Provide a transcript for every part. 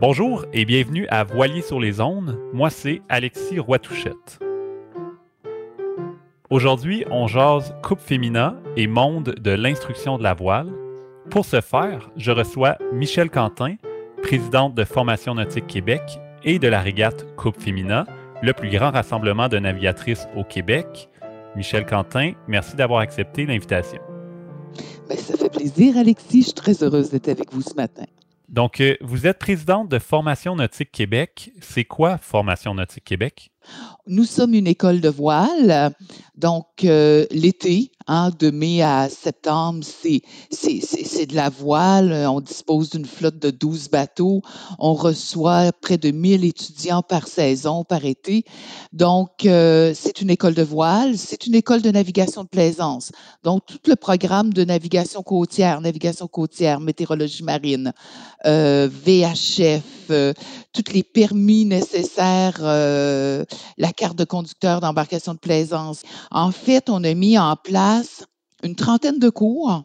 Bonjour et bienvenue à Voilier sur les ondes. Moi, c'est Alexis Roitouchette. Aujourd'hui, on jase coupe féminin et monde de l'instruction de la voile. Pour ce faire, je reçois Michel Quentin, présidente de Formation Nautique Québec et de la régate Coupe Féminin, le plus grand rassemblement de navigatrices au Québec. Michel Quentin, merci d'avoir accepté l'invitation. Ben, ça fait plaisir, Alexis. Je suis très heureuse d'être avec vous ce matin. Donc, euh, vous êtes présidente de Formation Nautique Québec. C'est quoi Formation Nautique Québec? Nous sommes une école de voile. Donc, euh, l'été, hein, de mai à septembre, c'est, de la voile. On dispose d'une flotte de 12 bateaux. On reçoit près de 1000 étudiants par saison, par été. Donc, euh, c'est une école de voile. C'est une école de navigation de plaisance. Donc, tout le programme de navigation côtière, navigation côtière, météorologie marine, euh, VHF, tous les permis nécessaires, euh, la carte de conducteur d'embarcation de plaisance. En fait, on a mis en place une trentaine de cours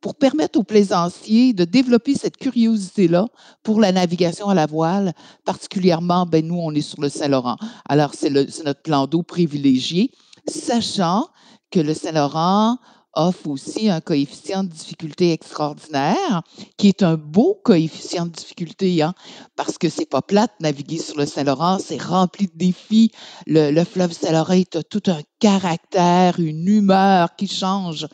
pour permettre aux plaisanciers de développer cette curiosité-là pour la navigation à la voile, particulièrement, ben, nous, on est sur le Saint-Laurent. Alors, c'est notre plan d'eau privilégié, sachant que le Saint-Laurent offre aussi un coefficient de difficulté extraordinaire, qui est un beau coefficient de difficulté, hein, parce que c'est pas plate naviguer sur le Saint-Laurent, c'est rempli de défis. Le, fleuve Saint-Laurent a tout un caractère, une humeur qui change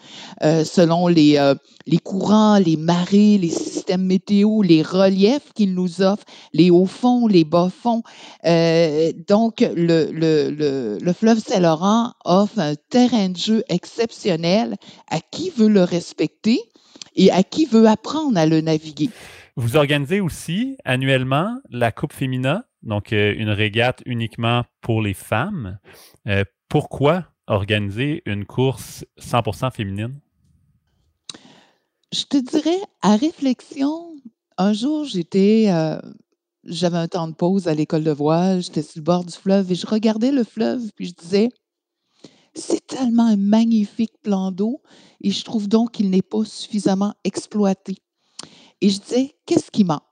euh, selon les, euh, les courants, les marées, les systèmes météo, les reliefs qu'il nous offre, les hauts fonds, les bas fonds. Euh, donc, le, le, le, fleuve Saint-Laurent offre un terrain de jeu exceptionnel à qui veut le respecter et à qui veut apprendre à le naviguer. Vous organisez aussi annuellement la Coupe Fémina, donc une régate uniquement pour les femmes pourquoi organiser une course 100% féminine? Je te dirais, à réflexion, un jour, j'étais, euh, j'avais un temps de pause à l'école de voile, j'étais sur le bord du fleuve et je regardais le fleuve, puis je disais, c'est tellement un magnifique plan d'eau et je trouve donc qu'il n'est pas suffisamment exploité. Et je disais, qu'est-ce qui manque?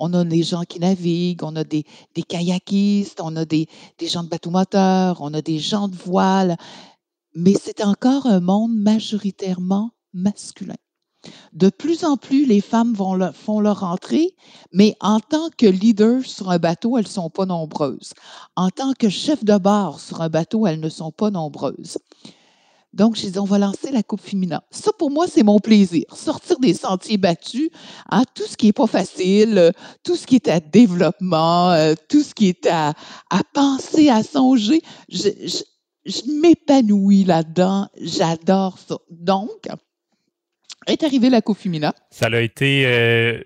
On a des gens qui naviguent, on a des, kayakistes, on a des, gens de bateau moteur, on a des gens de voile, mais c'est encore un monde majoritairement masculin. De plus en plus, les femmes font leur entrée, mais en tant que leader sur un bateau, elles ne sont pas nombreuses. En tant que chef de bord sur un bateau, elles ne sont pas nombreuses. Donc, j'ai dit, on va lancer la Coupe Féminin. Ça, pour moi, c'est mon plaisir. Sortir des sentiers battus, hein, tout ce qui n'est pas facile, euh, tout ce qui est à développement, euh, tout ce qui est à, à penser, à songer. Je, je, m'épanouis là-dedans. J'adore ça. Donc, est arrivée la Coupe Féminin. Ça a été euh,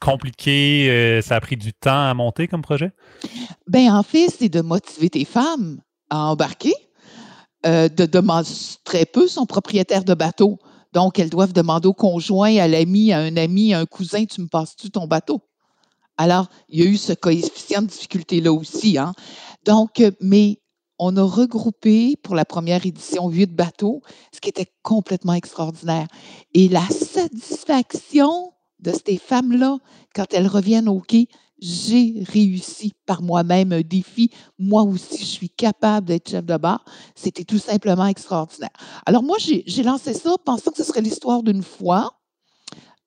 compliqué. ça a pris du temps à monter comme projet? Ben, en fait, c'est de motiver tes femmes à embarquer euh, de demander très peu son propriétaire de bateau. Donc, elles doivent demander au conjoint, à l'ami, à un ami, à un cousin, tu me passes-tu ton bateau? Alors, il y a eu ce coefficient de difficulté-là aussi. Hein? Donc, euh, mais on a regroupé pour la première édition huit bateaux, ce qui était complètement extraordinaire. Et la satisfaction de ces femmes-là, quand elles reviennent au quai, j'ai réussi par moi-même un défi. Moi aussi, je suis capable d'être chef de bar. C'était tout simplement extraordinaire. Alors moi, j'ai lancé ça pensant que ce serait l'histoire d'une fois.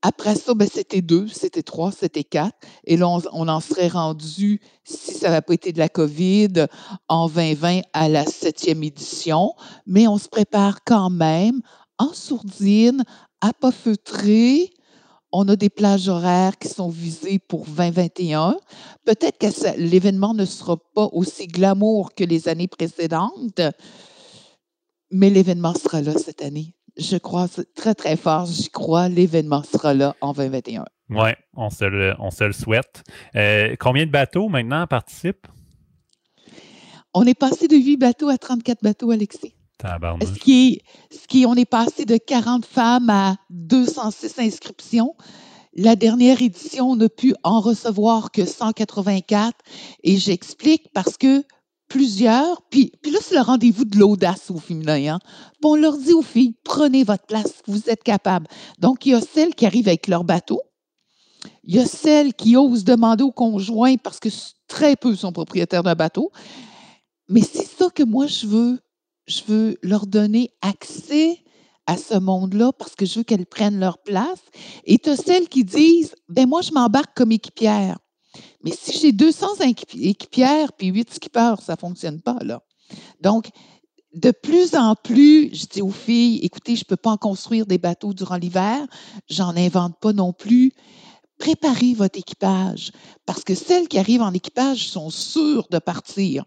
Après ça, ben, c'était deux, c'était trois, c'était quatre. Et là, on, en serait rendu, si ça n'avait pas été de la COVID, en 2020 à la septième édition. Mais on se prépare quand même en sourdine, à pas feutrer, on a des plages horaires qui sont visées pour 2021. Peut-être que l'événement ne sera pas aussi glamour que les années précédentes, mais l'événement sera là cette année. Je crois très, très fort, j'y crois, l'événement sera là en 2021. Oui, on se le, on se le souhaite. Euh, combien de bateaux maintenant participent? On est passé de 8 bateaux à 34 bateaux, Alexis. Ce qui, est, on est passé de 40 femmes à 206 inscriptions. La dernière édition, on n'a pu en recevoir que 184. Et j'explique parce que plusieurs, puis, puis là, c'est le rendez-vous de l'audace au féminin. Hein? on leur dit aux filles, prenez votre place, vous êtes capables. Donc, il y a celles qui arrivent avec leur bateau. Il y a celles qui osent demander au conjoint parce que très peu sont propriétaires d'un bateau. Mais c'est ça que moi, je veux. Je veux leur donner accès à ce monde-là parce que je veux qu'elles prennent leur place. Et tu as celles qui disent, ben moi, je m'embarque comme équipière. Mais si j'ai 200 équipières puis 8 skippers, ça ne fonctionne pas, là. Donc, de plus en plus, je dis aux filles, écoutez, je ne peux pas en construire des bateaux durant l'hiver, j'en invente pas non plus. Préparez votre équipage parce que celles qui arrivent en équipage sont sûres de partir.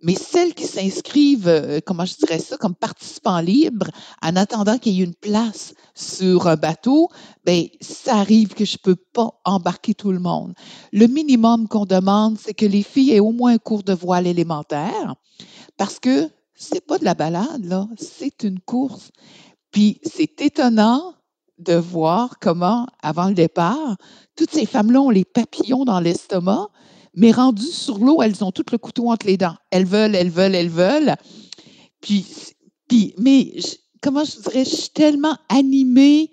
Mais celles qui s'inscrivent, euh, comment je dirais ça, comme participants libres, en attendant qu'il y ait une place sur un bateau, ben ça arrive que je ne peux pas embarquer tout le monde. Le minimum qu'on demande, c'est que les filles aient au moins un cours de voile élémentaire, parce que c'est pas de la balade, là, c'est une course. Puis c'est étonnant de voir comment, avant le départ, toutes ces femmes-là ont les papillons dans l'estomac, mais rendues sur l'eau, elles ont tout le couteau entre les dents. Elles veulent, elles veulent, elles veulent. Puis, puis mais comment je dirais, je suis tellement animée,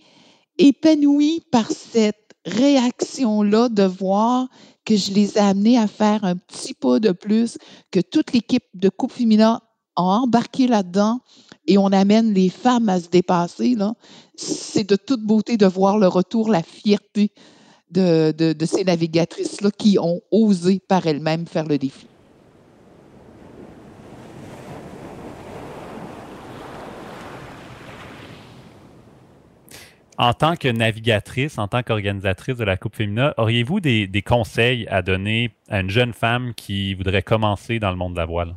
épanouie par cette réaction-là de voir que je les ai amenées à faire un petit pas de plus, que toute l'équipe de Coupe Féminin a embarqué là-dedans et on amène les femmes à se dépasser. C'est de toute beauté de voir le retour, la fierté de, ces navigatrices-là qui ont osé par elles-mêmes faire le défi. En tant que navigatrice, en tant qu'organisatrice de la Coupe Féminin, auriez-vous des, des, conseils à donner à une jeune femme qui voudrait commencer dans le monde de la voile?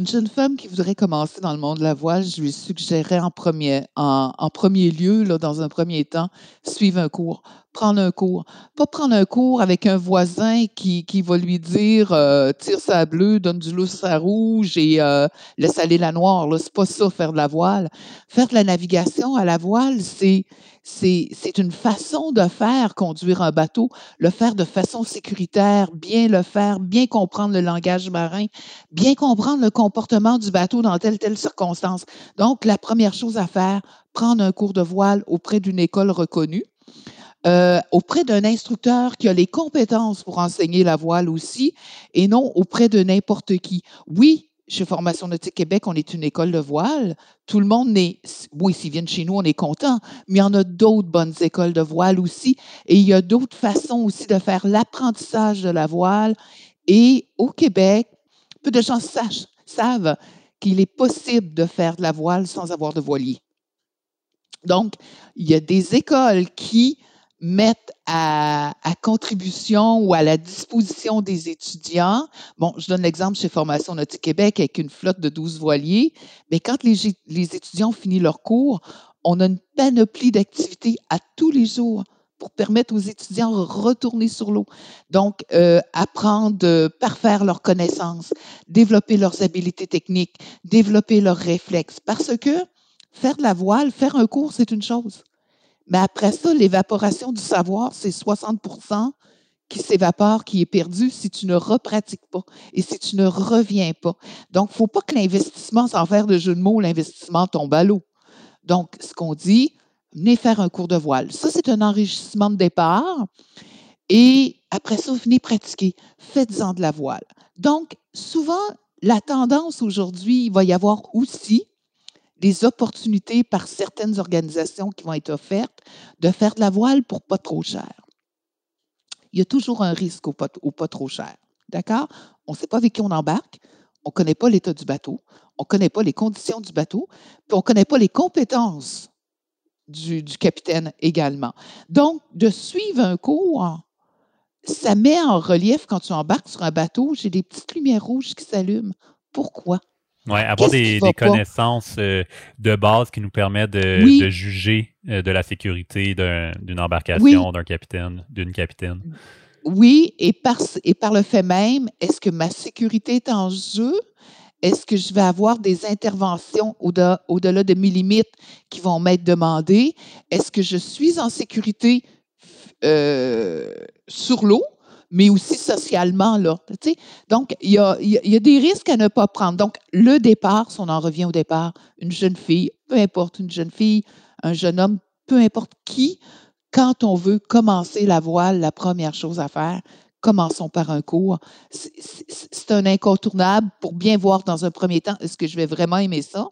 Une jeune femme qui voudrait commencer dans le monde de la voile, je lui suggérerais en premier, en, premier lieu, dans un premier temps, suivre un cours prendre un cours. Pas prendre un cours avec un voisin qui, qui va lui dire euh, tire sa bleue, donne du loup à rouge et euh, laisse aller la noire. C'est pas ça, faire de la voile. Faire de la navigation à la voile, c'est, c'est, une façon de faire conduire un bateau, le faire de façon sécuritaire, bien le faire, bien comprendre le langage marin, bien comprendre le comportement du bateau dans telle telle circonstance. Donc, la première chose à faire, prendre un cours de voile auprès d'une école reconnue. Euh, auprès d'un instructeur qui a les compétences pour enseigner la voile aussi, et non auprès de n'importe qui. Oui, chez Formation Nautique Québec, on est une école de voile. Tout le monde n'est, oui, s'ils viennent chez nous, on est content, mais il y en a d'autres bonnes écoles de voile aussi, et il y a d'autres façons aussi de faire l'apprentissage de la voile. Et au Québec, peu de gens savent qu'il est possible de faire de la voile sans avoir de voilier. Donc, il y a des écoles qui mettre à, contribution ou à la disposition des étudiants. Bon, je donne l'exemple chez Formation Nautique Québec avec une flotte de 12 voiliers, mais quand les, les étudiants ont fini leur cours, on a une panoplie d'activités à tous les jours pour permettre aux étudiants de retourner sur l'eau. Donc, euh, apprendre, parfaire leurs connaissances, développer leurs habiletés techniques, développer leurs réflexes. Parce que faire de la voile, faire un cours, c'est une chose. Mais après ça, l'évaporation du savoir, c'est 60% qui s'évapore, qui est perdu si tu ne repratiques pas et si tu ne reviens pas. Donc, il ne faut pas que l'investissement, sans faire de jeu de mots, l'investissement tombe à l'eau. Donc, ce qu'on dit, venez faire un cours de voile. Ça, c'est un enrichissement de départ. Et après ça, venez pratiquer. Faites-en de la voile. Donc, souvent, la tendance aujourd'hui, il va y avoir aussi des opportunités par certaines organisations qui vont être offertes de faire de la voile pour pas trop cher. Il y a toujours un risque au pas, pas trop cher. D'accord? On ne sait pas avec qui on embarque, on ne connaît pas l'état du bateau, on ne connaît pas les conditions du bateau, puis on ne connaît pas les compétences du, du, capitaine également. Donc, de suivre un cours, ça met en relief quand tu embarques sur un bateau, j'ai des petites lumières rouges qui s'allument. Pourquoi? Oui, avoir des, connaissances euh, de base qui nous permettent de, juger euh, de la sécurité d'une embarcation, d'un capitaine, d'une capitaine? Oui, et par, et par le fait même, est-ce que ma sécurité est en jeu? Est-ce que je vais avoir des interventions au-delà de mes limites qui vont m'être demandées? Est-ce que je suis en sécurité euh, sur l'eau? Mais aussi socialement. Là, Donc, il y, y, a, des risques à ne pas prendre. Donc, le départ, si on en revient au départ, une jeune fille, peu importe, une jeune fille, un jeune homme, peu importe qui, quand on veut commencer la voile, la première chose à faire, commençons par un cours. C'est un incontournable pour bien voir dans un premier temps, est-ce que je vais vraiment aimer ça?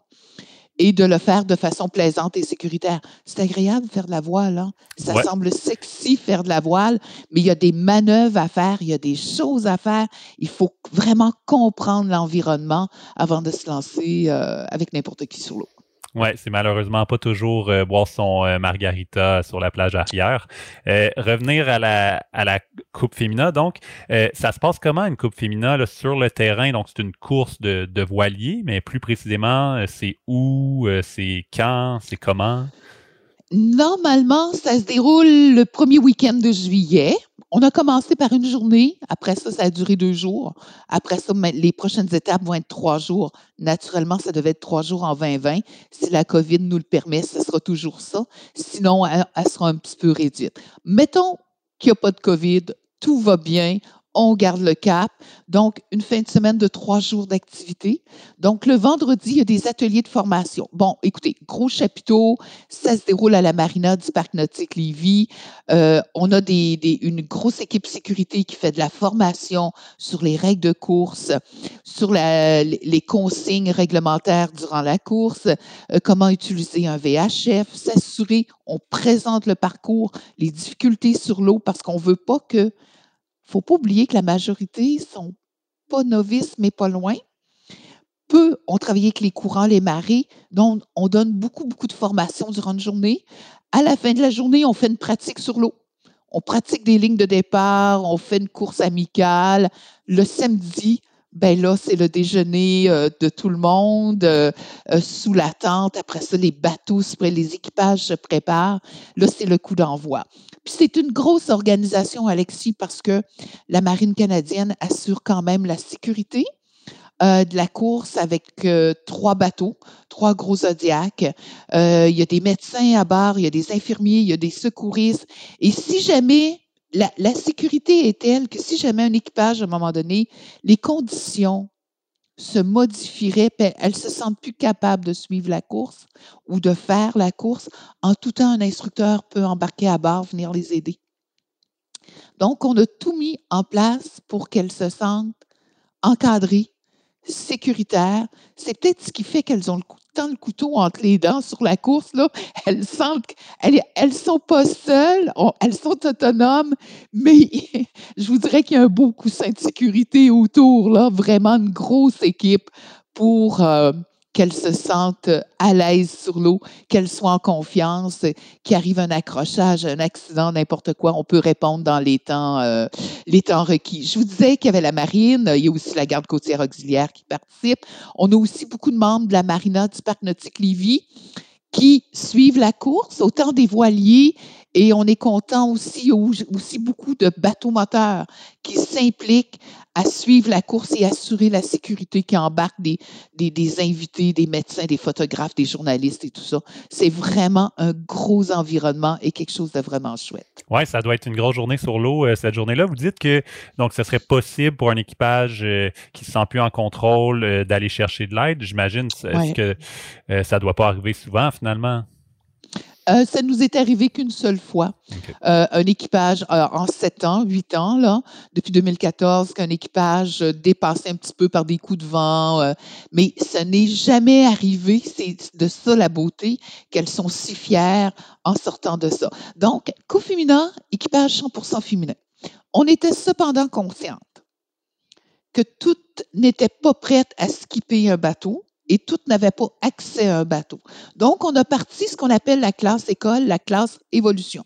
Et de le faire de façon plaisante et sécuritaire. C'est agréable de faire de la voile. Hein? Ça semble sexy faire de la voile, mais il y a des manœuvres à faire, il y a des choses à faire. Il faut vraiment comprendre l'environnement avant de se lancer euh, avec n'importe qui sur l'eau. Ouais, c'est malheureusement pas toujours euh, boire son euh, margarita sur la plage arrière. Euh, revenir à la, à la Coupe Fémina, donc, ça se passe comment une Coupe Fémina là, sur le terrain? Donc, c'est une course de, de voilier, mais plus précisément, c'est où, c'est quand, c'est comment? Normalement, ça se déroule le premier week-end de juillet. On a commencé par une journée. Après ça, ça a duré deux jours. Après ça, les prochaines étapes vont être trois jours. Naturellement, ça devait être trois jours en 2020. Si la COVID nous le permet, ce sera toujours ça. Sinon, elle, sera un petit peu réduite. Mettons qu'il n'y a pas de COVID, tout va bien on garde le cap. Donc, une fin de semaine de trois jours d'activité. Donc, le vendredi, il y a des ateliers de formation. Bon, écoutez, gros chapiteau, ça se déroule à la marina du Parc nautique Lévis. Euh, on a une grosse équipe sécurité qui fait de la formation sur les règles de course, sur les consignes réglementaires durant la course, euh, comment utiliser un VHF, s'assurer, on présente le parcours, les difficultés sur l'eau parce qu'on ne veut pas que faut pas oublier que la majorité sont pas novices, mais pas loin. Peu ont travaillé avec les courants, les marées, donc on donne beaucoup, beaucoup de formations durant une journée. À la fin de la journée, on fait une pratique sur l'eau. On pratique des lignes de départ, on fait une course amicale. Le samedi, ben là, c'est le déjeuner euh, de tout le monde euh, euh, sous la tente. Après ça, les bateaux, les équipages se préparent. Là, c'est le coup d'envoi c'est une grosse organisation, Alexis, parce que la Marine canadienne assure quand même la sécurité euh, de la course avec euh, trois bateaux, trois gros zodiacs. Il y a des médecins à bord, il y a des infirmiers, il y a des secouristes. Et si jamais la, sécurité est telle que si jamais un équipage, à un moment donné, les conditions se modifierait, elles se sentent plus capables de suivre la course ou de faire la course. En tout temps, un instructeur peut embarquer à bord, venir les aider. Donc, on a tout mis en place pour qu'elles se sentent encadrées, sécuritaires. C'est peut-être ce qui fait qu'elles ont le tant le couteau entre les dents sur la course, là, elles sentent elles sont pas seules, elles sont autonomes, mais je vous dirais qu'il y a un beau coussin de sécurité autour, là, vraiment une grosse équipe pour euh, qu'elles se sentent à l'aise sur l'eau, qu'elles soient en confiance, qu'il arrive un accrochage, un accident, n'importe quoi, on peut répondre dans les temps, euh, les temps requis. Je vous disais qu'il y avait la marine, il y a aussi la garde côtière auxiliaire qui participe. On a aussi beaucoup de membres de la marina du parc nautique Lévis qui suivent la course, autant des voiliers et on est content aussi, aussi beaucoup de bateaux moteurs qui s'impliquent à suivre la course et assurer la sécurité, qui embarquent des, des, invités, des médecins, des photographes, des journalistes et tout ça. C'est vraiment un gros environnement et quelque chose de vraiment chouette. Oui, ça doit être une grosse journée sur l'eau, euh, cette journée-là. Vous dites que donc ce serait possible pour un équipage euh, qui se sent plus en contrôle euh, d'aller chercher de l'aide. J'imagine que ça ne doit pas arriver souvent finalement? Euh, ça nous est arrivé qu'une seule fois. Euh, un équipage euh, en sept ans, huit ans, là, depuis 2014, qu'un équipage dépassé un petit peu par des coups de vent. mais ça n'est jamais arrivé. C'est de ça la beauté, qu'elles sont si fières en sortant de ça. Donc, co-féminin, équipage 100% féminin. On était cependant consciente que toutes n'étaient pas prêtes à skipper un bateau et toutes n'avaient pas accès à un bateau. Donc, on a parti ce qu'on appelle la classe école, la classe évolution.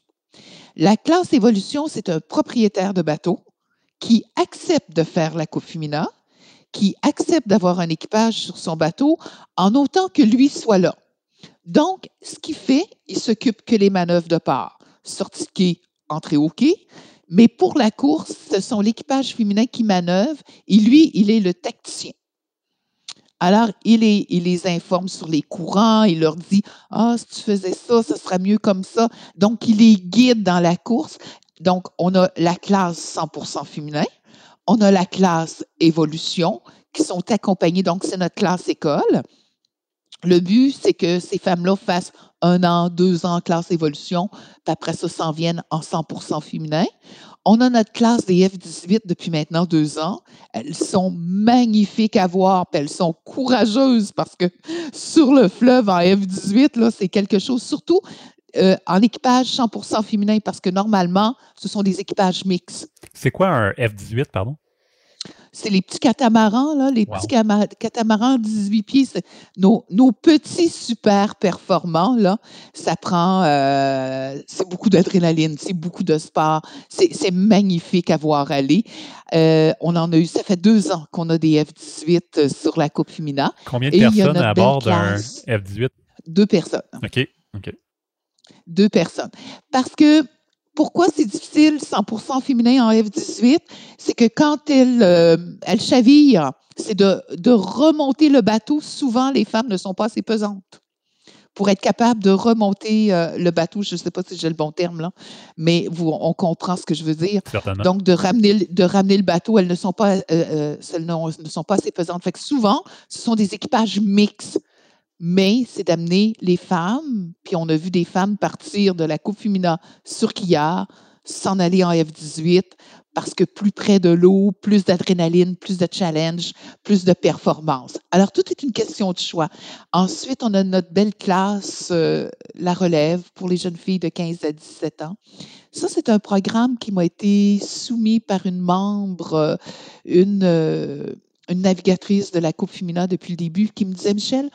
La classe évolution, c'est un propriétaire de bateau qui accepte de faire la Coupe Femina, qui accepte d'avoir un équipage sur son bateau en autant que lui soit là. Donc, ce qu'il fait, il s'occupe que les manœuvres de part, sortie de quai, entrée au quai, mais pour la course, ce sont l'équipage féminin qui manœuvre et lui, il est le tacticien. Alors, il les, informe sur les courants, il leur dit Ah, si tu faisais ça, ce sera mieux comme ça. Donc, il les guide dans la course. Donc, on a la classe 100% féminin, on a la classe évolution qui sont accompagnés, donc c'est notre classe école. Le but, c'est que ces femmes-là fassent un an, deux ans classe évolution, puis après ça, s'en viennent en 100% féminin. On a notre classe des F-18 depuis maintenant deux ans. Elles sont magnifiques à voir, puis elles sont courageuses parce que sur le fleuve en F-18, là, c'est quelque chose, surtout euh, en équipage 100% féminin, parce que normalement, ce sont des équipages mixtes. C'est quoi un F-18, pardon? C'est les petits catamarans, là, les petits catamarans 18 pieds. Nos, nos, petits super performants, là, ça prend, euh, c'est beaucoup d'adrénaline, c'est beaucoup de sport, c'est magnifique à voir aller. Euh, on en a eu, ça fait deux ans qu'on a des F-18 euh, sur la Coupe Femina. Combien de personnes à bord d'un F-18? Deux personnes. OK, OK. Deux personnes. Parce que pourquoi c'est difficile 100% féminin en F-18? C'est que quand elle, euh, elle chavire, c'est de, de, remonter le bateau. Souvent, les femmes ne sont pas assez pesantes pour être capable de remonter euh, le bateau. Je ne sais pas si j'ai le bon terme là, mais vous, on comprend ce que je veux dire. Certainement. Donc, de ramener, de ramener le bateau, elles ne sont pas, euh, elles ne sont pas assez pesantes. Fait que souvent, ce sont des équipages mixtes mais c'est d'amener les femmes, puis on a vu des femmes partir de la Coupe Femina sur quillard, s'en aller en F-18, parce que plus près de l'eau, plus d'adrénaline, plus de challenge, plus de performance. Alors, tout est une question de choix. Ensuite, on a notre belle classe, euh, la relève pour les jeunes filles de 15 à 17 ans. Ça, c'est un programme qui m'a été soumis par une membre, euh, une, euh, une navigatrice de la Coupe Femina depuis le début, qui me disait, Michel,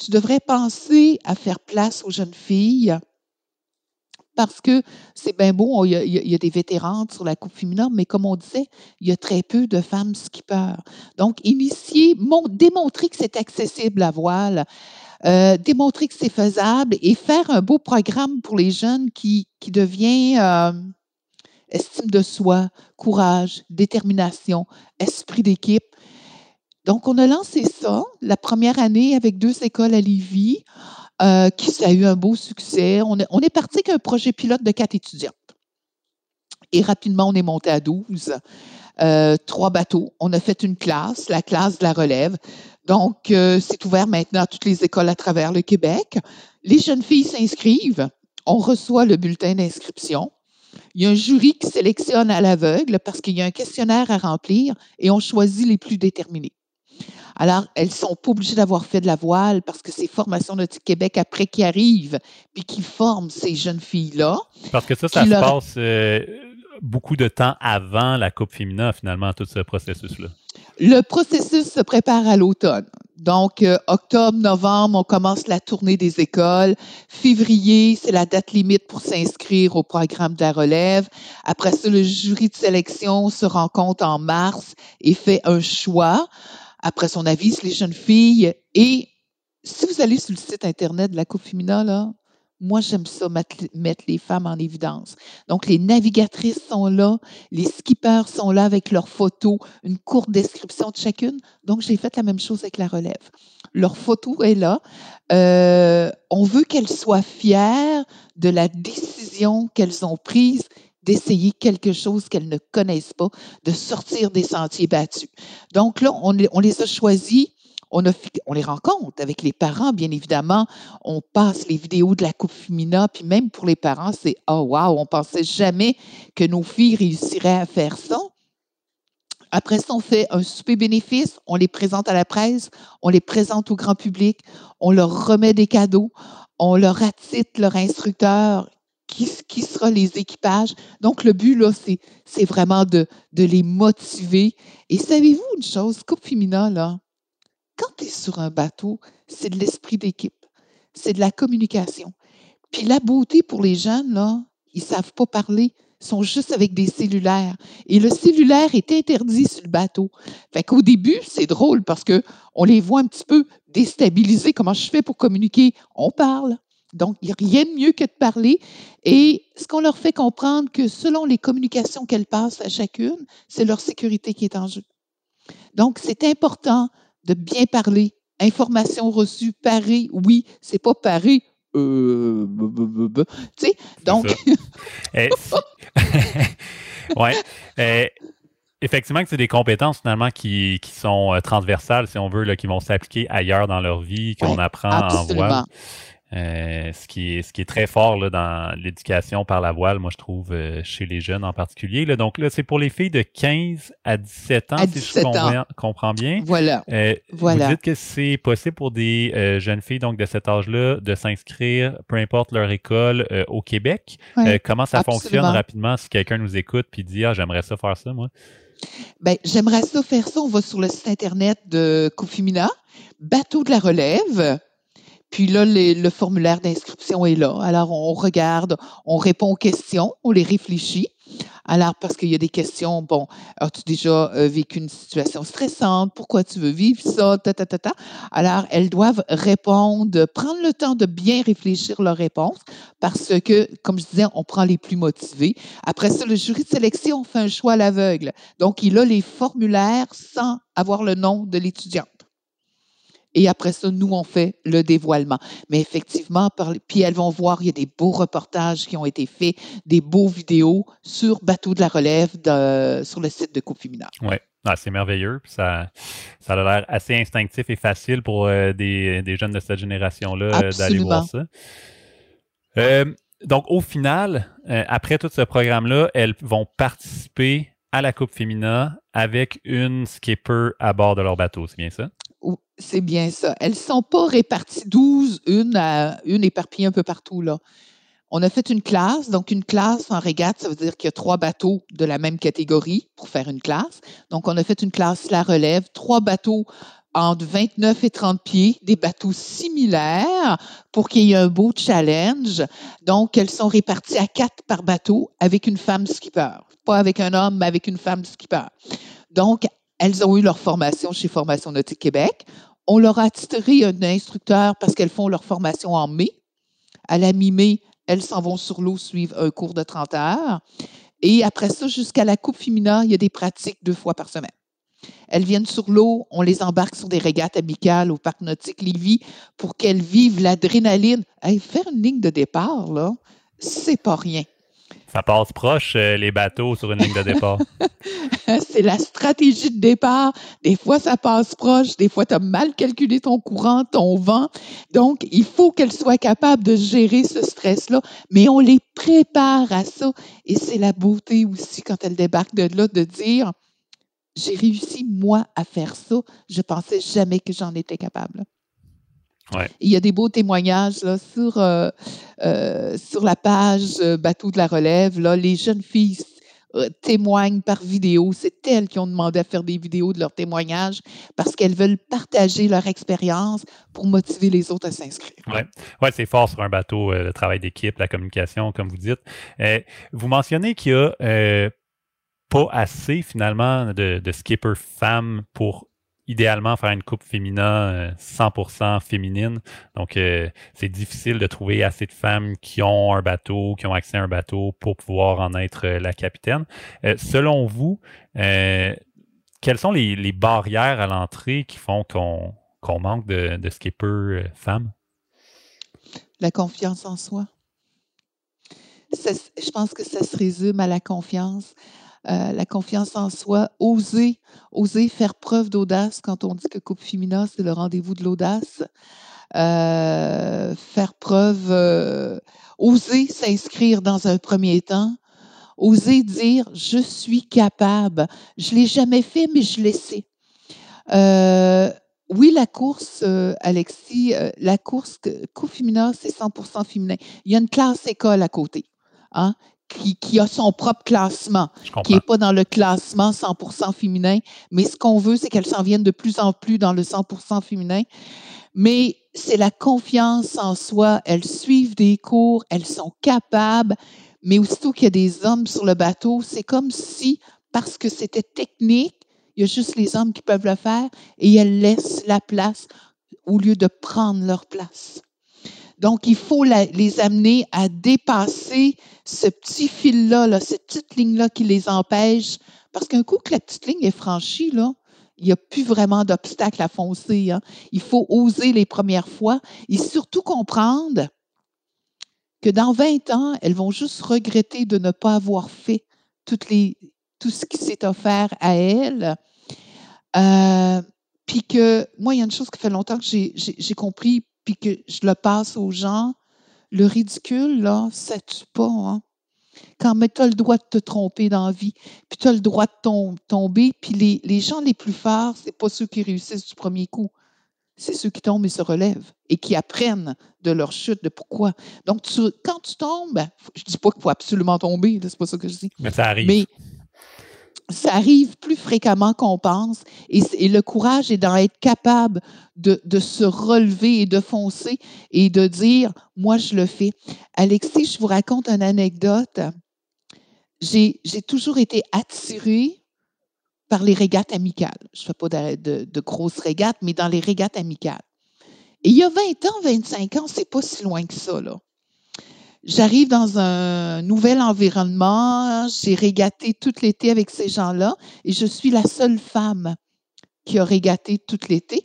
tu devrais penser à faire place aux jeunes filles parce que c'est bien beau, il y, a, des vétérans sur la Coupe féminine, mais comme on disait, il y a très peu de femmes skippers. Donc, initier, démontrer que c'est accessible à voile, euh, démontrer que c'est faisable et faire un beau programme pour les jeunes qui, qui devient euh, estime de soi, courage, détermination, esprit d'équipe. Donc, on a lancé ça la première année avec deux écoles à Lévis, euh, qui a eu un beau succès. On est, parti avec un projet pilote de quatre étudiantes. Et rapidement, on est monté à 12. Euh, trois bateaux. On a fait une classe, la classe de la relève. Donc, euh, c'est ouvert maintenant à toutes les écoles à travers le Québec. Les jeunes filles s'inscrivent. On reçoit le bulletin d'inscription. Il y a un jury qui sélectionne à l'aveugle parce qu'il y a un questionnaire à remplir et on choisit les plus déterminés. Alors, elles ne sont pas obligées d'avoir fait de la voile parce que c'est Formation Nautique Québec après qui arrive puis qui forment ces jeunes filles-là. Parce que ça, ça se passe euh, beaucoup de temps avant la Coupe féminin, finalement, tout ce processus-là. Le processus se prépare à l'automne. Donc, euh, octobre, novembre, on commence la tournée des écoles. Février, c'est la date limite pour s'inscrire au programme de la relève. Après ça, le jury de sélection se rencontre en mars et fait un choix. Après son avis, les jeunes filles. Et si vous allez sur le site Internet de la Coupe Femina, là, moi, j'aime ça, mettre, les femmes en évidence. Donc, les navigatrices sont là, les skippers sont là avec leurs photos, une courte description de chacune. Donc, j'ai fait la même chose avec la relève. Leur photo est là. Euh, on veut qu'elles soient fières de la décision qu'elles ont prise d'essayer quelque chose qu'elles ne connaissent pas, de sortir des sentiers battus. Donc là, on, les a choisis. On, les rencontre avec les parents, bien évidemment. On passe les vidéos de la Coupe Femina, puis même pour les parents, c'est Oh, wow, on pensait jamais que nos filles réussiraient à faire ça. Après ça, on fait un souper bénéfice, on les présente à la presse, on les présente au grand public, on leur remet des cadeaux, on leur attitre leur instructeur qui, sera les équipages. Donc, le but, là, c'est vraiment de, de les motiver. Et savez-vous une chose, Coupe Femina, là, quand tu es sur un bateau, c'est de l'esprit d'équipe, c'est de la communication. Puis la beauté pour les jeunes, là, ils ne savent pas parler, ils sont juste avec des cellulaires. Et le cellulaire est interdit sur le bateau. Fait qu'au début, c'est drôle parce qu'on les voit un petit peu déstabilisés. Comment je fais pour communiquer? On parle. Donc, il n'y a rien de mieux que de parler. Et ce qu'on leur fait comprendre que selon les communications qu'elles passent à chacune, c'est leur sécurité qui est en jeu. Donc, c'est important de bien parler. Information reçue, parée, oui, c'est pas paré. Euh, tu sais, donc. eh, ouais. Eh, effectivement que c'est des compétences finalement qui, qui sont euh, transversales, si on veut, là, qui vont s'appliquer ailleurs dans leur vie, qu'on apprend en voile. Euh, ce, qui est, ce qui est très fort là, dans l'éducation par la voile, moi je trouve, euh, chez les jeunes en particulier. Là. Donc là, c'est pour les filles de 15 à 17 ans, si je comprends, bien. Voilà. Euh, Vous dites que c'est possible pour des jeunes filles donc de cet âge-là de s'inscrire, peu importe leur école, au Québec. comment ça fonctionne rapidement si quelqu'un nous écoute puis dit Ah, j'aimerais ça faire ça, moi? Ben, j'aimerais ça faire ça. On va sur le site Internet de Cofimina, Bateau de la relève. Puis là, le formulaire d'inscription est là. Alors, on regarde, on répond aux questions, on les réfléchit. Alors, parce qu'il y a des questions, bon, as-tu déjà euh, vécu une situation stressante? Pourquoi tu veux vivre ça? Ta, ta, ta, ta. Alors, elles doivent répondre, prendre le temps de bien réfléchir leurs réponses parce que, comme je disais, on prend les plus motivés. Après ça, le jury de sélection fait un choix à l'aveugle. Donc, il a les formulaires sans avoir le nom de l'étudiante. Et après ça, nous, on fait le dévoilement. Mais effectivement, puis elles vont voir, il y a des beaux reportages qui ont été faits, des beaux vidéos sur Bateau de la Relève sur le site de Cofimina. Oui. Ah, c'est merveilleux. Ça, ça a l'air assez instinctif et facile pour euh, des, jeunes de cette génération-là euh, d'aller voir ça. Euh, donc, au final, après tout ce programme-là, elles vont participer à la Coupe Femina avec une skipper à bord de leur bateau. C'est bien ça? C'est bien ça. Elles ne sont pas réparties 12, une, à, une éparpillée un peu partout. On a fait une classe. Donc, une classe en régate, ça veut dire qu'il y a trois bateaux de la même catégorie pour faire une classe. Donc, on a fait une classe la relève, trois bateaux entre 29 et 30 pieds, des bateaux similaires pour qu'il y ait un beau challenge. Donc, elles sont réparties à quatre par bateau avec une femme skipper. Pas avec un homme, mais avec une femme skipper. Donc, elles ont eu leur formation chez Formation Nautique Québec. On leur a attitré un instructeur parce qu'elles font leur formation en mai. À la mi-mai, elles s'en vont sur l'eau suivre un cours de 30 heures. Et après ça, jusqu'à la Coupe Femina, il y a des pratiques deux fois par semaine. Elles viennent sur l'eau, on les embarque sur des régates amicales au Parc nautique Lévis pour qu'elles vivent l'adrénaline. faire une ligne de départ, c'est pas rien. Ça passe proche, euh, les bateaux sur une ligne de départ. c'est la stratégie de départ. Des fois, ça passe proche. Des fois, tu as mal calculé ton courant, ton vent. Donc, il faut qu'elles soient capables de gérer ce stress-là. Mais on les prépare à ça. Et c'est la beauté aussi quand elles débarquent de là de dire, j'ai réussi, moi, à faire ça. Je pensais jamais que j'en étais capable. Il y a des beaux témoignages là, sur, euh, euh, sur la page euh, Bateau de la Relève. Là, les jeunes filles témoignent par vidéo. C'est elles qui ont demandé à faire des vidéos de leurs témoignages parce qu'elles veulent partager leur expérience pour motiver les autres à s'inscrire. Oui, ouais, c'est fort sur un bateau, le travail d'équipe, la communication, comme vous dites. vous mentionnez qu'il y a pas assez finalement de, de skippers femmes pour idéalement faire une coupe féminin 100% euh, féminine. Donc, euh, c'est difficile de trouver assez de femmes qui ont un bateau, qui ont accès à un bateau pour pouvoir en être euh, la capitaine. selon vous, quelles sont les, barrières à l'entrée qui font qu'on manque de, de skippers femmes? La confiance en soi. je pense que ça se résume à la confiance. Euh, la confiance en soi, oser, oser faire preuve d'audace quand on dit que Coupe Femina, c'est le rendez-vous de l'audace. Euh, faire preuve, euh, oser s'inscrire dans un premier temps, oser dire je suis capable. Je l'ai jamais fait, mais je l'ai sais. oui, la course, Alexis, la course Coupe Femina, c'est 100% féminin. Il y a une classe école à côté. Hein, qui, a son propre classement, qui n'est pas dans le classement 100% féminin. Mais ce qu'on veut, c'est qu'elles s'en viennent de plus en plus dans le 100% féminin. Mais c'est la confiance en soi. Elles suivent des cours, elles sont capables. Mais aussitôt qu'il y a des hommes sur le bateau, c'est comme si, parce que c'était technique, il y a juste les hommes qui peuvent le faire et elles laissent la place au lieu de prendre leur place. Donc, il faut les amener à dépasser ce petit fil-là, cette petite ligne-là qui les empêche. Parce qu'un coup que la petite ligne est franchie, là, il n'y a plus vraiment d'obstacle à foncer. Hein. Il faut oser les premières fois et surtout comprendre que dans 20 ans, elles vont juste regretter de ne pas avoir fait tout ce qui s'est offert à elle. Euh, puis que moi, il y a une chose qui fait longtemps que j'ai compris, puis que je le passe aux gens. Le ridicule, là, ça tue pas. Hein? Quand tu as le droit de te tromper dans la vie, puis tu as le droit de tomber, puis les, les, gens les plus forts, c'est pas ceux qui réussissent du premier coup. C'est ceux qui tombent et se relèvent et qui apprennent de leur chute, de pourquoi. Donc, quand tu tombes, ben, je dis pas qu'il faut absolument tomber, c'est pas ça que je dis. Mais ça arrive. Mais ça arrive plus fréquemment qu'on pense. Et, le courage est d'en être capable de, se relever et de foncer et de dire, moi, je le fais. Alexis, je vous raconte une anecdote. J'ai toujours été attirée par les régates amicales. Je ne fais pas de, de, grosses régates, mais dans les régates amicales. Et il y a 20 ans, 25 ans, c'est pas si loin que ça, là. J'arrive dans un nouvel environnement, j'ai régaté tout l'été avec ces gens-là et je suis la seule femme qui a régaté tout l'été.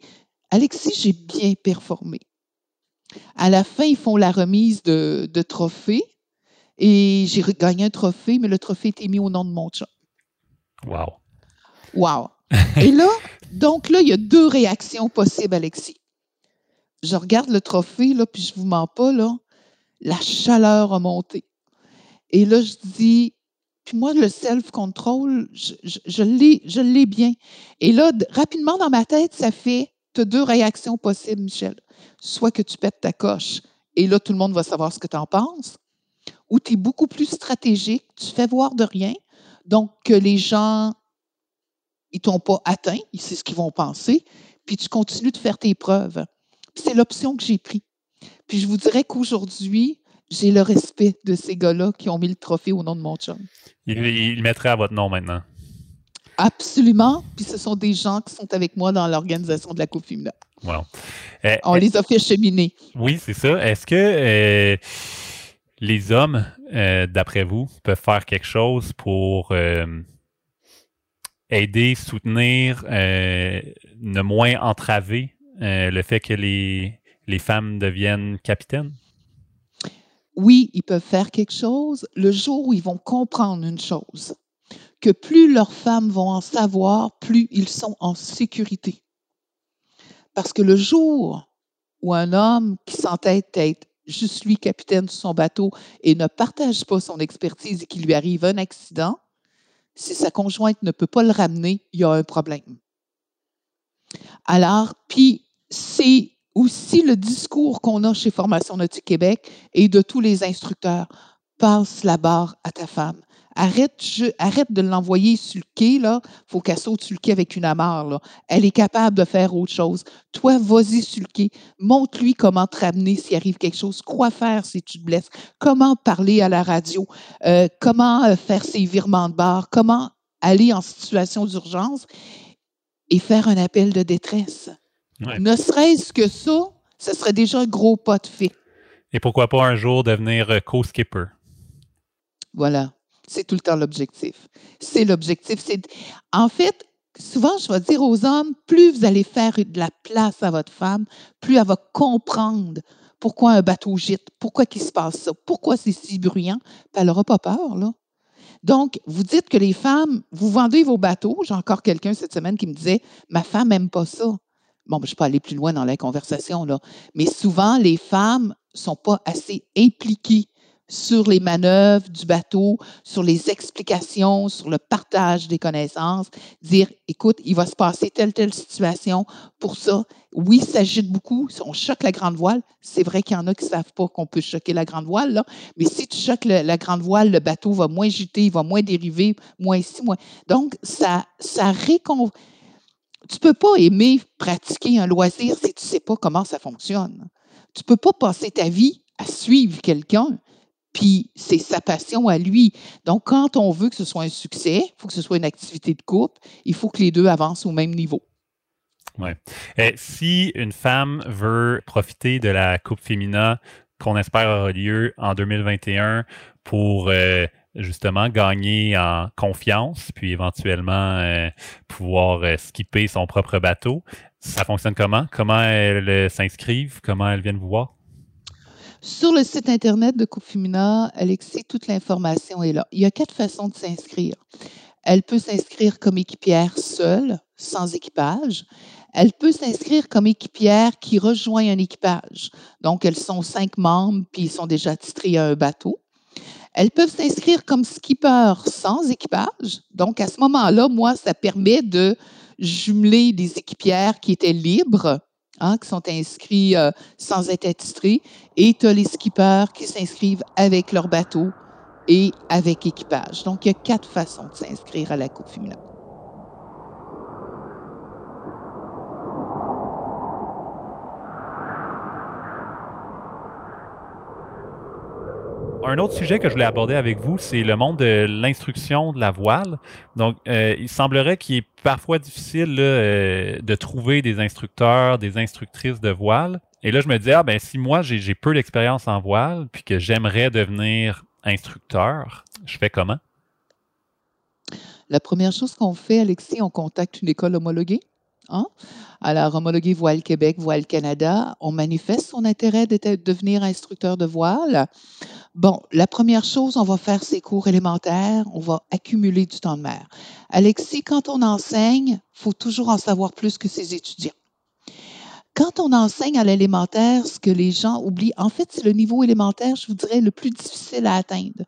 Alexis, j'ai bien performé. À la fin, ils font la remise de, de trophées et j'ai gagné un trophée, mais le trophée était mis au nom de mon chat. Wow. Wow. Et là, donc là, il y a deux réactions possibles, Alexis. Je regarde le trophée, là, puis je vous mens pas, là la chaleur a monté. Et là, je dis, puis moi, le self-control, je, je, je l'ai bien. Et là, rapidement dans ma tête, ça fait, tu as deux réactions possibles, Michel. Soit que tu pètes ta coche, et là, tout le monde va savoir ce que tu en penses, ou tu es beaucoup plus stratégique, tu fais voir de rien, donc que les gens, ils t'ont pas atteint, c'est ce qu'ils vont penser, puis tu continues de faire tes preuves. C'est l'option que j'ai prise. Puis je vous dirais qu'aujourd'hui, j'ai le respect de ces gars-là qui ont mis le trophée au nom de mon chum. Il, il mettrait à votre nom maintenant. Absolument. Puis ce sont des gens qui sont avec moi dans l'organisation de la Coupe féminine. Wow. Eh, On les a fait cheminer. Oui, c'est ça. Est-ce que euh, les hommes, euh, d'après vous, peuvent faire quelque chose pour euh, aider, soutenir, ne moins entraver le fait que les, les femmes deviennent capitaines? Oui, ils peuvent faire quelque chose le jour où ils vont comprendre une chose, que plus leurs femmes vont en savoir, plus ils sont en sécurité. Parce que le jour où un homme qui s'entête être juste lui capitaine de son bateau et ne partage pas son expertise et qu'il lui arrive un accident, si sa conjointe ne peut pas le ramener, il y a un problème. Alors, puis c'est aussi le discours qu'on a chez Formation Nautique Québec et de tous les instructeurs. Passe la barre à ta femme. Arrête, arrête de l'envoyer sur le quai, là. Faut qu'elle saute quai avec une amarre, là. Elle est capable de faire autre chose. Toi, vas-y quai. Montre-lui comment te ramener s'il arrive quelque chose. Quoi faire si tu te blesses? Comment parler à la radio? Euh, comment euh, faire ses virements de barre? Comment aller en situation d'urgence et faire un appel de détresse? Ne serait-ce que ça, ce serait déjà un gros pas de fait. Et pourquoi pas un jour devenir euh, co-skipper? Voilà. C'est tout le temps l'objectif. C'est l'objectif. En fait, souvent, je vais dire aux hommes, plus vous allez faire de la place à votre femme, plus elle va comprendre pourquoi un bateau gîte, pourquoi il se passe ça, pourquoi c'est si bruyant, elle n'aura pas peur, là. Donc, vous dites que les femmes, vous vendez vos bateaux. J'ai encore quelqu'un cette semaine qui me disait, ma femme n'aime pas ça bon, je ne peux pas aller plus loin dans la conversation, là, mais souvent, les femmes ne sont pas assez impliquées sur les manœuvres du bateau, sur les explications, sur le partage des connaissances, dire, écoute, il va se passer telle, telle situation pour ça. Oui, ça gîte beaucoup. On choque la grande voile. C'est vrai qu'il y en a qui ne savent pas qu'on peut choquer la grande voile, là. mais si tu choques la grande voile, le bateau va moins gîter, il va moins dériver, moins ici, moins. Donc, ça, ça récon tu ne peux pas aimer pratiquer un loisir si tu ne sais pas comment ça fonctionne. Tu ne peux pas passer ta vie à suivre quelqu'un, puis c'est sa passion à lui. Donc, quand on veut que ce soit un succès, il faut que ce soit une activité de couple, il faut que les deux avancent au même niveau. Oui. Eh, si une femme veut profiter de la Coupe Fémina qu'on espère aura lieu en 2021 pour euh, justement gagner en confiance, puis éventuellement euh, pouvoir euh, skipper son propre bateau. Ça fonctionne comment? Comment elles euh, s'inscrivent? Comment elles viennent vous voir? Sur le site Internet de Coupe Femina, Alexis, toute l'information est là. Il y a quatre façons de s'inscrire. Elle peut s'inscrire comme équipière seule, sans équipage. Elle peut s'inscrire comme équipière qui rejoint un équipage. Donc, elles sont cinq membres, puis ils sont déjà titrés à un bateau. Elles peuvent s'inscrire comme skipper sans équipage. Donc, à ce moment-là, moi, ça permet de jumeler des équipières qui étaient libres, hein, qui sont inscrits euh, sans être attitrés, et tu as les skippers qui s'inscrivent avec leur bateau et avec équipage. Donc, il y a quatre façons de s'inscrire à la Coupe féminine. Un autre sujet que je voulais aborder avec vous, c'est le monde de l'instruction de la voile. Donc, euh, il semblerait qu'il est parfois difficile euh, de trouver des instructeurs, des instructrices de voile. Et là, je me dis, ah ben si moi j'ai peu d'expérience en voile, puis que j'aimerais devenir instructeur, je fais comment? La première chose qu'on fait, Alexis, on contacte une école homologuée. Hein? Alors, homologué Voile Québec, Voile Canada, on manifeste son intérêt de devenir instructeur de voile. Bon, la première chose, on va faire ses cours élémentaires, on va accumuler du temps de mer. Alexis, quand on enseigne, faut toujours en savoir plus que ses étudiants. Quand on enseigne à l'élémentaire, ce que les gens oublient, en fait, c'est le niveau élémentaire, je vous dirais, le plus difficile à atteindre.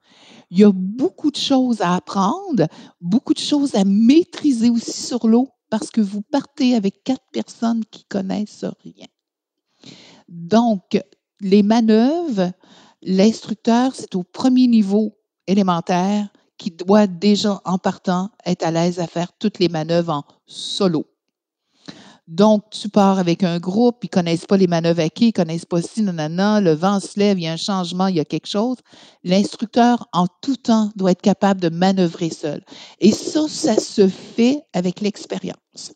Il y a beaucoup de choses à apprendre, beaucoup de choses à maîtriser aussi sur l'eau parce que vous partez avec quatre personnes qui connaissent rien. Donc, les manœuvres, l'instructeur, c'est au premier niveau élémentaire qui doit déjà, en partant, être à l'aise à faire toutes les manœuvres en solo. Donc, tu pars avec un groupe, ils ne connaissent pas les manœuvres qui, ils ne connaissent pas si, nanana, le vent se lève, il y a un changement, il y a quelque chose. L'instructeur, en tout temps, doit être capable de manœuvrer seul. Et ça, ça se fait avec l'expérience.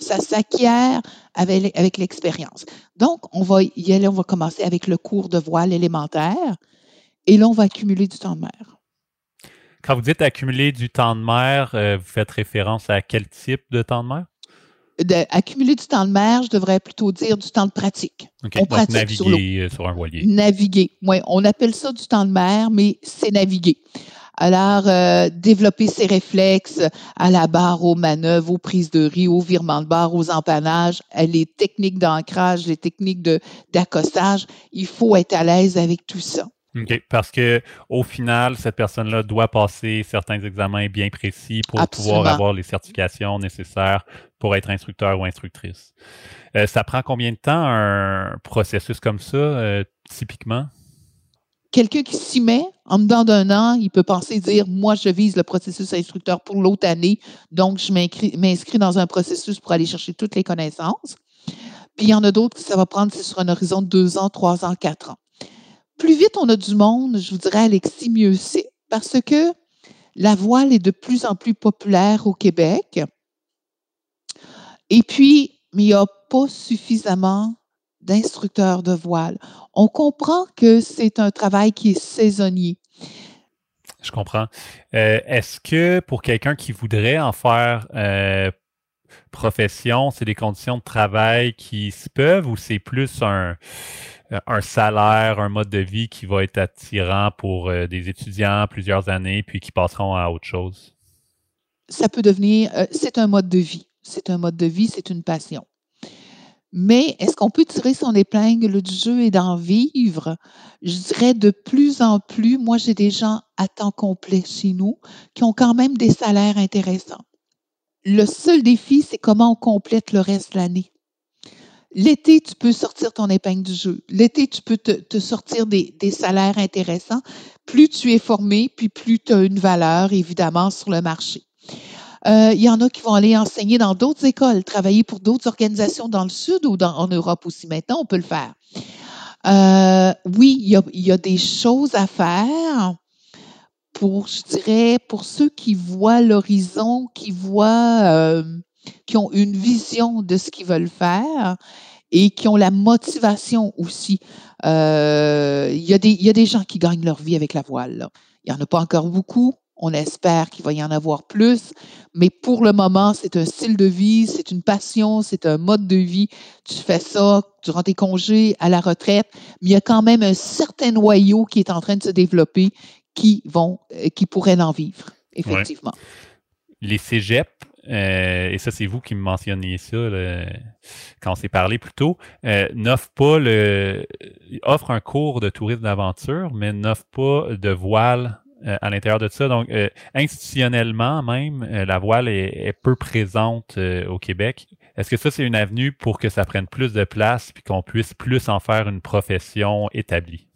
Ça s'acquiert avec, avec l'expérience. Donc, on va y aller, on va commencer avec le cours de voile élémentaire, et là, on va accumuler du temps de mer. Quand vous dites accumuler du temps de mer, euh, vous faites référence à quel type de temps de mer? accumuler du temps de mer, je devrais plutôt dire du temps de pratique. on pratique naviguer sur, un voilier. Naviguer. Oui, on appelle ça du temps de mer, mais c'est naviguer. Alors, euh, développer ses réflexes à la barre, aux manœuvres, aux prises de riz, aux virements de barre, aux empannages, les techniques d'ancrage, les techniques d'accostage, il faut être à l'aise avec tout ça. OK. Parce que au final, cette personne-là doit passer certains examens bien précis pour pouvoir avoir les certifications nécessaires pour être instructeur ou instructrice. Euh, ça prend combien de temps un processus comme ça, euh, typiquement? Quelqu'un qui s'y met en dedans d'un an, il peut penser dire Moi, je vise le processus instructeur pour l'autre année, donc je m'inscris dans un processus pour aller chercher toutes les connaissances. Puis il y en a d'autres que ça va prendre, sur un horizon de deux ans, trois ans, quatre ans plus vite on a du monde, je vous dirais, Alexis, mieux c'est. Parce que la voile est de plus en plus populaire au Québec. Et puis, mais il n'y a pas suffisamment d'instructeurs de voile. On comprend que c'est un travail qui est saisonnier. Je comprends. Euh, est-ce que pour quelqu'un qui voudrait en faire euh, profession, c'est des conditions de travail qui se peuvent ou c'est plus un, un salaire, un mode de vie qui va être attirant pour euh, des étudiants plusieurs années, puis qui passeront à autre chose? Ça peut devenir, euh, c'est un mode de vie. C'est un mode de vie, c'est une passion. Mais est-ce qu'on peut tirer son épingle du jeu et d'en vivre? Je dirais de plus en plus, moi j'ai des gens à temps complet chez nous qui ont quand même des salaires intéressants. Le seul défi, c'est comment on complète le reste de l'année. L'été, tu peux sortir ton épingle du jeu. L'été, tu peux te, sortir des, salaires intéressants. Plus tu es formé, puis plus tu as une valeur, évidemment, sur le marché. Euh, il y en a qui vont aller enseigner dans d'autres écoles, travailler pour d'autres organisations dans le Sud ou en Europe aussi. Maintenant, on peut le faire. Euh, oui, il y, a, des choses à faire pour, je dirais, pour ceux qui voient l'horizon, qui voient euh, qui ont une vision de ce qu'ils veulent faire et qui ont la motivation aussi. Il, y a des gens qui gagnent leur vie avec la voile. Il n'y en a pas encore beaucoup. On espère qu'il va y en avoir plus. Mais pour le moment, c'est un style de vie, c'est une passion, c'est un mode de vie. Tu fais ça durant tes congés, à la retraite. Mais il y a quand même un certain noyau qui est en train de se développer qui, vont, euh, qui pourraient en vivre, effectivement les cégeps, et ça c'est vous qui me mentionniez ça quand on s'est parlé plus tôt, n'offrent pas le offrent un cours de tourisme d'aventure, mais n'offrent pas de voile à l'intérieur de ça. Donc, institutionnellement même, la voile est, peu présente au Québec. Est-ce que ça, c'est une avenue pour que ça prenne plus de place puis qu'on puisse plus en faire une profession établie?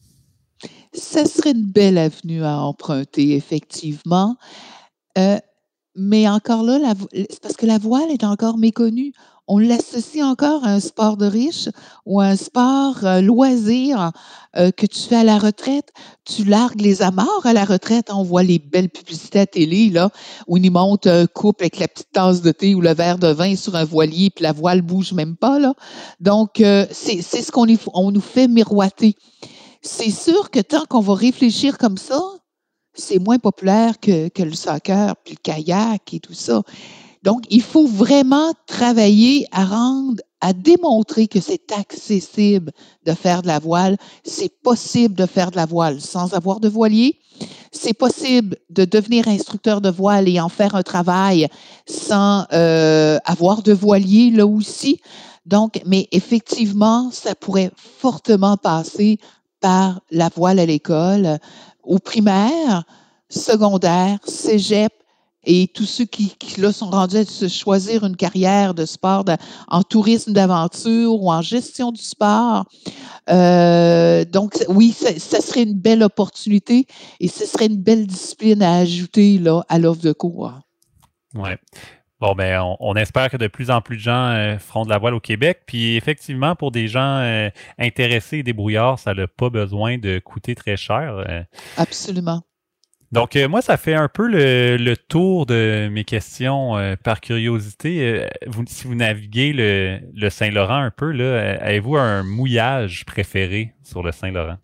Ça serait une belle avenue à emprunter, effectivement. Euh, mais encore là, c'est parce que la voile est encore méconnue. On l'associe encore à un sport de riche ou à un sport euh, loisir euh, que tu fais à la retraite. Tu largues les amarres à la retraite. On voit les belles publicités à télé, là, où ils montent un couple avec la petite tasse de thé ou le verre de vin sur un voilier, puis la voile bouge même pas, là. Donc, c'est ce qu'on on nous fait miroiter c'est sûr que tant qu'on va réfléchir comme ça, c'est moins populaire que, le soccer, puis le kayak et tout ça. Donc, il faut vraiment travailler à rendre, à démontrer que c'est accessible de faire de la voile. C'est possible de faire de la voile sans avoir de voilier. C'est possible de devenir instructeur de voile et en faire un travail sans euh, avoir de voilier là aussi. Donc, mais effectivement, ça pourrait fortement passer par la voile à l'école, au primaire, secondaire, cégep, et tous ceux qui, sont rendus à se choisir une carrière de sport en tourisme d'aventure ou en gestion du sport. Euh, donc, oui, ça, serait une belle opportunité et ce serait une belle discipline à ajouter à l'offre de cours. Oui. Bon, ben, on, espère que de plus en plus de gens euh, feront de la voile au Québec. Puis effectivement, pour des gens euh, intéressés et débrouillards, ça n'a pas besoin de coûter très cher. Euh. Absolument. Donc, moi, ça fait un peu le, tour de mes questions par curiosité. si vous naviguez le, le Saint-Laurent un peu, avez-vous un mouillage préféré sur le Saint-Laurent?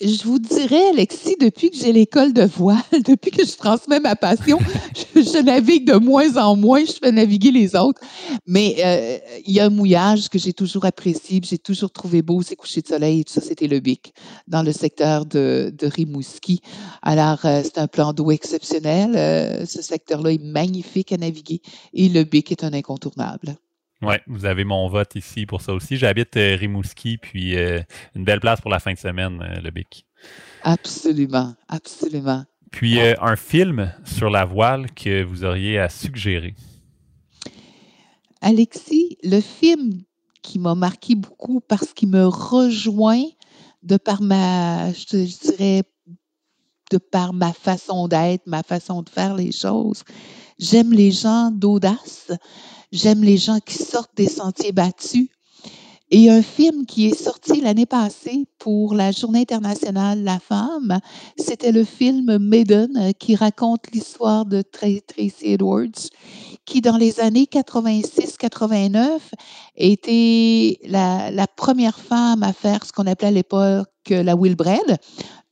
Je vous dirais, Alexis, depuis que j'ai l'école de voile, depuis que je transmets ma passion, je, navigue de moins en moins, je fais naviguer les autres. Mais euh, il y a un mouillage que j'ai toujours apprécié, j'ai toujours trouvé beau, c'est coucher de soleil, et tout ça, c'était le Bic, dans le secteur de, de Rimouski. Alors, euh, c'est un plan d'eau exceptionnel. Euh, ce secteur-là est magnifique à naviguer et le Bic est un incontournable. Oui, vous avez mon vote ici pour ça aussi. J'habite euh, Rimouski, puis euh, une belle place pour la fin de semaine, euh, le Bic. Absolument, absolument. Puis un film sur la voile que vous auriez à suggérer? Alexis, le film qui m'a marqué beaucoup parce qu'il me rejoint de par ma, je, je dirais, de par ma façon d'être, ma façon de faire les choses. J'aime les gens d'audace. J'aime les gens qui sortent des sentiers battus. Et un film qui est sorti l'année passée pour la Journée internationale de la femme, c'était le film Maiden euh, qui raconte l'histoire de Tracy Edwards, qui dans les années 86-89 était la, première femme à faire ce qu'on appelait à l'époque la wheelbread,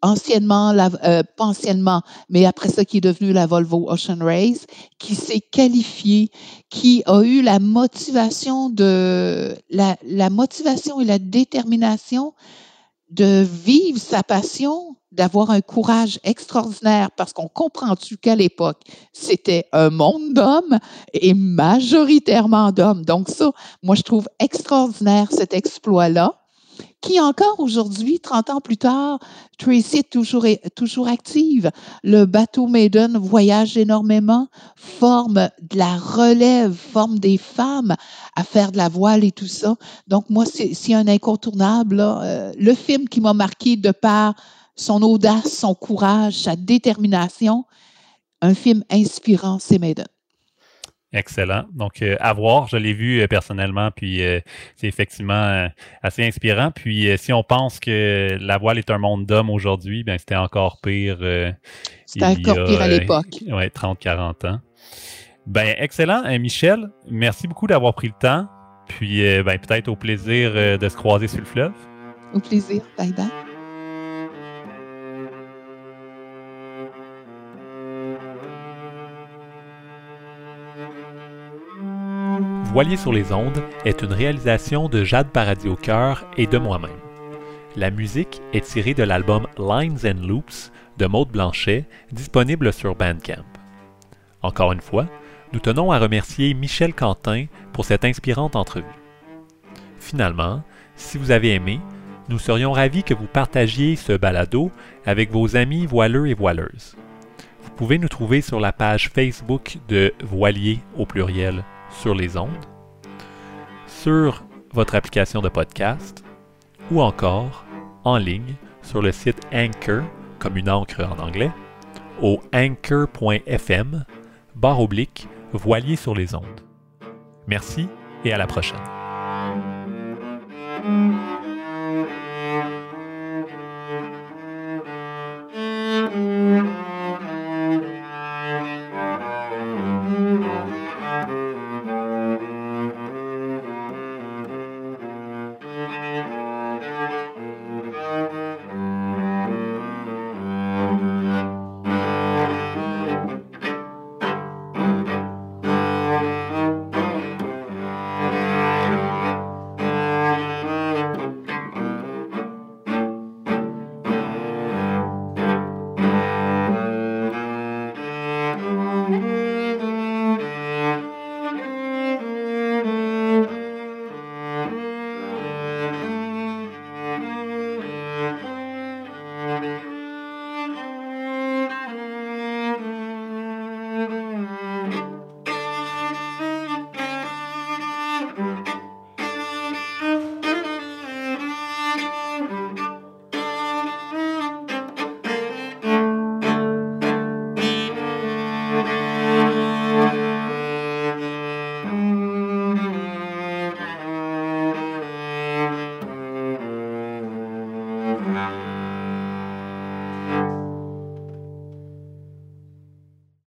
anciennement, euh, pas anciennement, mais après ça, qui est devenu la Volvo Ocean Race, qui s'est qualifiée, qui a eu la motivation de, la, la motivation et la détermination de vivre sa passion, d'avoir un courage extraordinaire, parce qu'on comprend-tu qu'à l'époque, c'était un monde d'hommes et majoritairement d'hommes. Donc ça, moi, je trouve extraordinaire cet exploit-là qui encore aujourd'hui, 30 ans plus tard, Tracy est toujours, toujours active. Le bateau Maiden voyage énormément, forme de la relève, forme des femmes à faire de la voile et tout ça. Donc moi, c'est un incontournable. Euh, le film qui m'a marqué de par son audace, son courage, sa détermination, un film inspirant, c'est Maiden. Excellent. Donc, euh, à voir, je l'ai vu euh, personnellement, puis euh, c'est effectivement assez inspirant. Puis, si on pense que la voile est un monde d'hommes aujourd'hui, ben c'était encore pire. c'était encore pire à l'époque. oui, 30-40 ans. Ben, excellent. Michel, merci beaucoup d'avoir pris le temps. Puis, ben, peut-être au plaisir de se croiser sur le fleuve. Au plaisir. Bye bye. Voilier sur les ondes est une réalisation de Jade Paradis au cœur et de moi-même. La musique est tirée de l'album Lines and Loops de Maude Blanchet, disponible sur Bandcamp. Encore une fois, nous tenons à remercier Michel Quentin pour cette inspirante entrevue. Finalement, si vous avez aimé, nous serions ravis que vous partagiez ce balado avec vos amis voileux et voileuses. Vous pouvez nous trouver sur la page Facebook de Voilier au pluriel sur les ondes, sur votre application de podcast ou encore en ligne sur le site Anchor, comme une encre en anglais, au anchor.fm, barre oblique, voilier sur les ondes. Merci et à la prochaine.